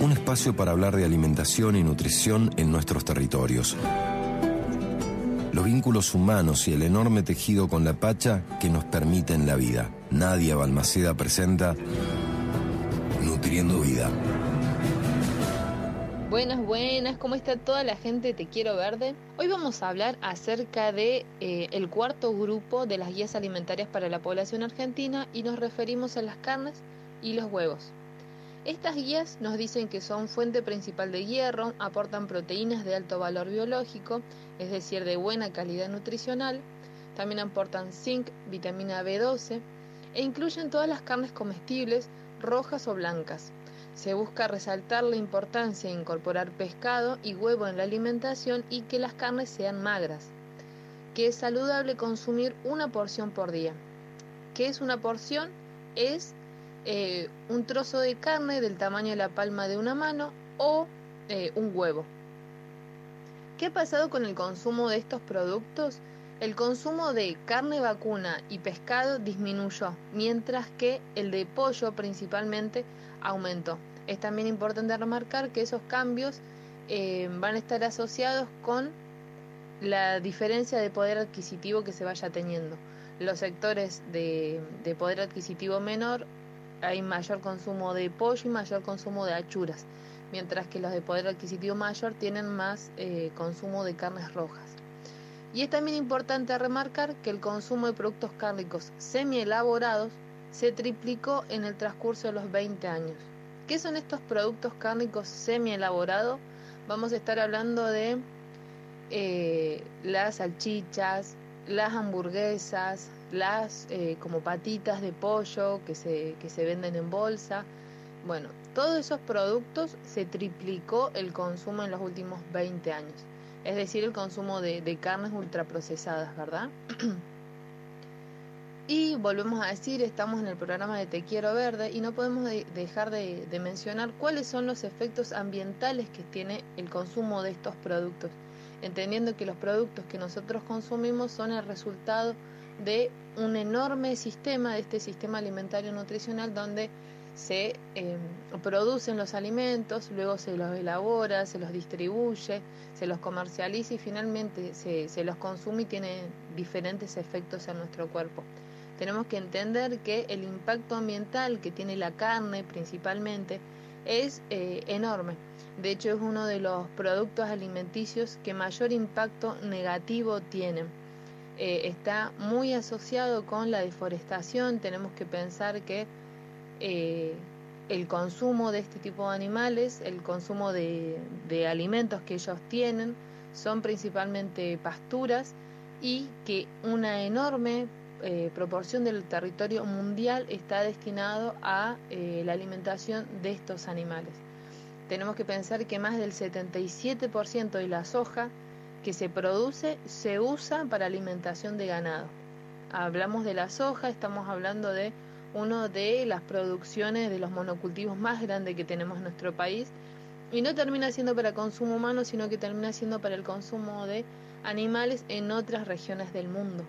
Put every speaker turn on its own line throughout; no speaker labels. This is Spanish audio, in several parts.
Un espacio para hablar de alimentación y nutrición en nuestros territorios. Los vínculos humanos y el enorme tejido con la Pacha que nos permiten la vida. Nadia Balmaceda presenta Nutriendo Vida.
Buenas, buenas, ¿cómo está toda la gente Te Quiero Verde? Hoy vamos a hablar acerca de eh, el cuarto grupo de las guías alimentarias para la población argentina y nos referimos a las carnes y los huevos. Estas guías nos dicen que son fuente principal de hierro, aportan proteínas de alto valor biológico, es decir, de buena calidad nutricional, también aportan zinc, vitamina B12 e incluyen todas las carnes comestibles, rojas o blancas. Se busca resaltar la importancia de incorporar pescado y huevo en la alimentación y que las carnes sean magras. Que es saludable consumir una porción por día. ¿Qué es una porción? Es eh, un trozo de carne del tamaño de la palma de una mano o eh, un huevo. ¿Qué ha pasado con el consumo de estos productos? El consumo de carne vacuna y pescado disminuyó, mientras que el de pollo principalmente aumentó. Es también importante remarcar que esos cambios eh, van a estar asociados con la diferencia de poder adquisitivo que se vaya teniendo. Los sectores de, poder adquisitivo menor hay mayor consumo de pollo y mayor consumo de achuras, mientras que los de poder adquisitivo mayor tienen más eh, consumo de carnes rojas. Y es también importante remarcar que el consumo de productos cárnicos semi-elaborados se triplicó en el transcurso de los 20 años. ¿Qué son estos productos cárnicos semi-elaborados? Vamos a estar hablando de eh, las salchichas, las hamburguesas, las eh, como patitas de pollo que se, que se venden en bolsa. Bueno, todos esos productos se triplicó el consumo en los últimos 20 años es decir, el consumo de, carnes ultraprocesadas, ¿verdad? y volvemos a decir, estamos en el programa de Te Quiero Verde y no podemos dejar de, mencionar cuáles son los efectos ambientales que tiene el consumo de estos productos, entendiendo que los productos que nosotros consumimos son el resultado de un enorme sistema, de este sistema alimentario nutricional donde se em, producen los alimentos, luego se los elabora, se los distribuye, se los comercializa y finalmente se, se los consume y tiene diferentes efectos en nuestro cuerpo. Tenemos que entender que el impacto ambiental que tiene la carne principalmente es eh, enorme. De hecho, es uno de los productos alimenticios que mayor impacto negativo tienen. Eh, está muy asociado con la deforestación. Tenemos que pensar que eh, el consumo de este tipo de animales, el consumo de, alimentos que ellos tienen, son principalmente pasturas y que una enorme eh, proporción del territorio mundial está destinado a eh, la alimentación de estos animales. Tenemos que pensar que más del 77% de la soja que se produce se usa para alimentación de ganado. Hablamos de la soja, estamos hablando de uno de las producciones de los monocultivos más grandes que tenemos en nuestro país y no termina siendo para consumo humano, sino que termina siendo para el consumo de animales en otras regiones del mundo.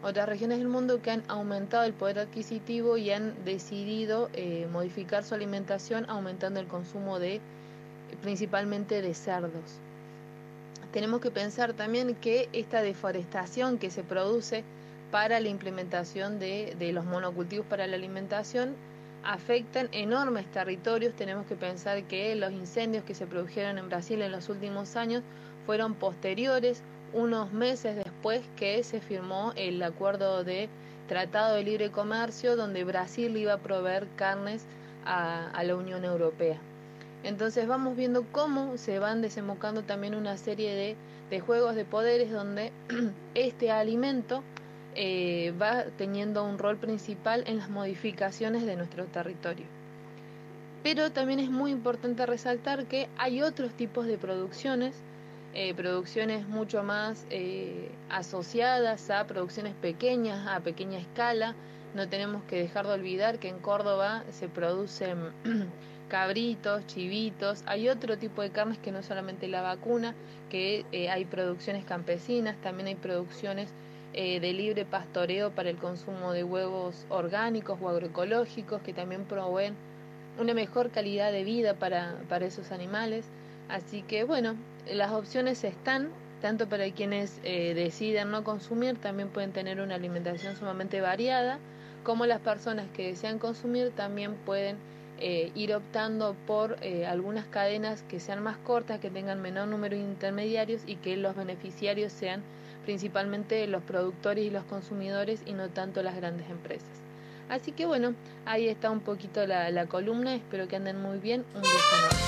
Otras regiones del mundo que han aumentado el poder adquisitivo y han decidido eh, modificar su alimentación aumentando el consumo de principalmente de cerdos. Tenemos que pensar también que esta deforestación que se produce para la implementación de, los monocultivos para la alimentación afectan enormes territorios. Tenemos que pensar que los incendios que se produjeron en Brasil en los últimos años fueron posteriores, unos meses después que se firmó el acuerdo de Tratado de Libre Comercio, donde Brasil iba a proveer carnes a, la Unión Europea. Entonces vamos viendo cómo se van desembocando también una serie de juegos de poderes donde este alimento eh, va teniendo un rol principal en las modificaciones de nuestro territorio. Pero también es muy importante resaltar que hay otros tipos de producciones, eh, producciones mucho más eh, asociadas a producciones pequeñas, a pequeña escala. No tenemos que dejar de olvidar que en Córdoba se producen cabritos, chivitos, hay otro tipo de carnes que no solamente la vacuna, que hay producciones campesinas, también hay producciones eh, de libre pastoreo para el consumo de huevos orgánicos o agroecológicos que también proveen una mejor calidad de vida para, para esos animales. Así que bueno, las opciones están, tanto para quienes eh, deciden no consumir, también pueden tener una alimentación sumamente variada, como las personas que desean consumir también pueden eh, ir optando por eh, algunas cadenas que sean más cortas, que tengan menor número de intermediarios y que los beneficiarios sean principalmente los productores y los consumidores y no tanto las grandes empresas. Así que bueno, ahí está un poquito la, la columna, espero que anden muy bien. Un beso.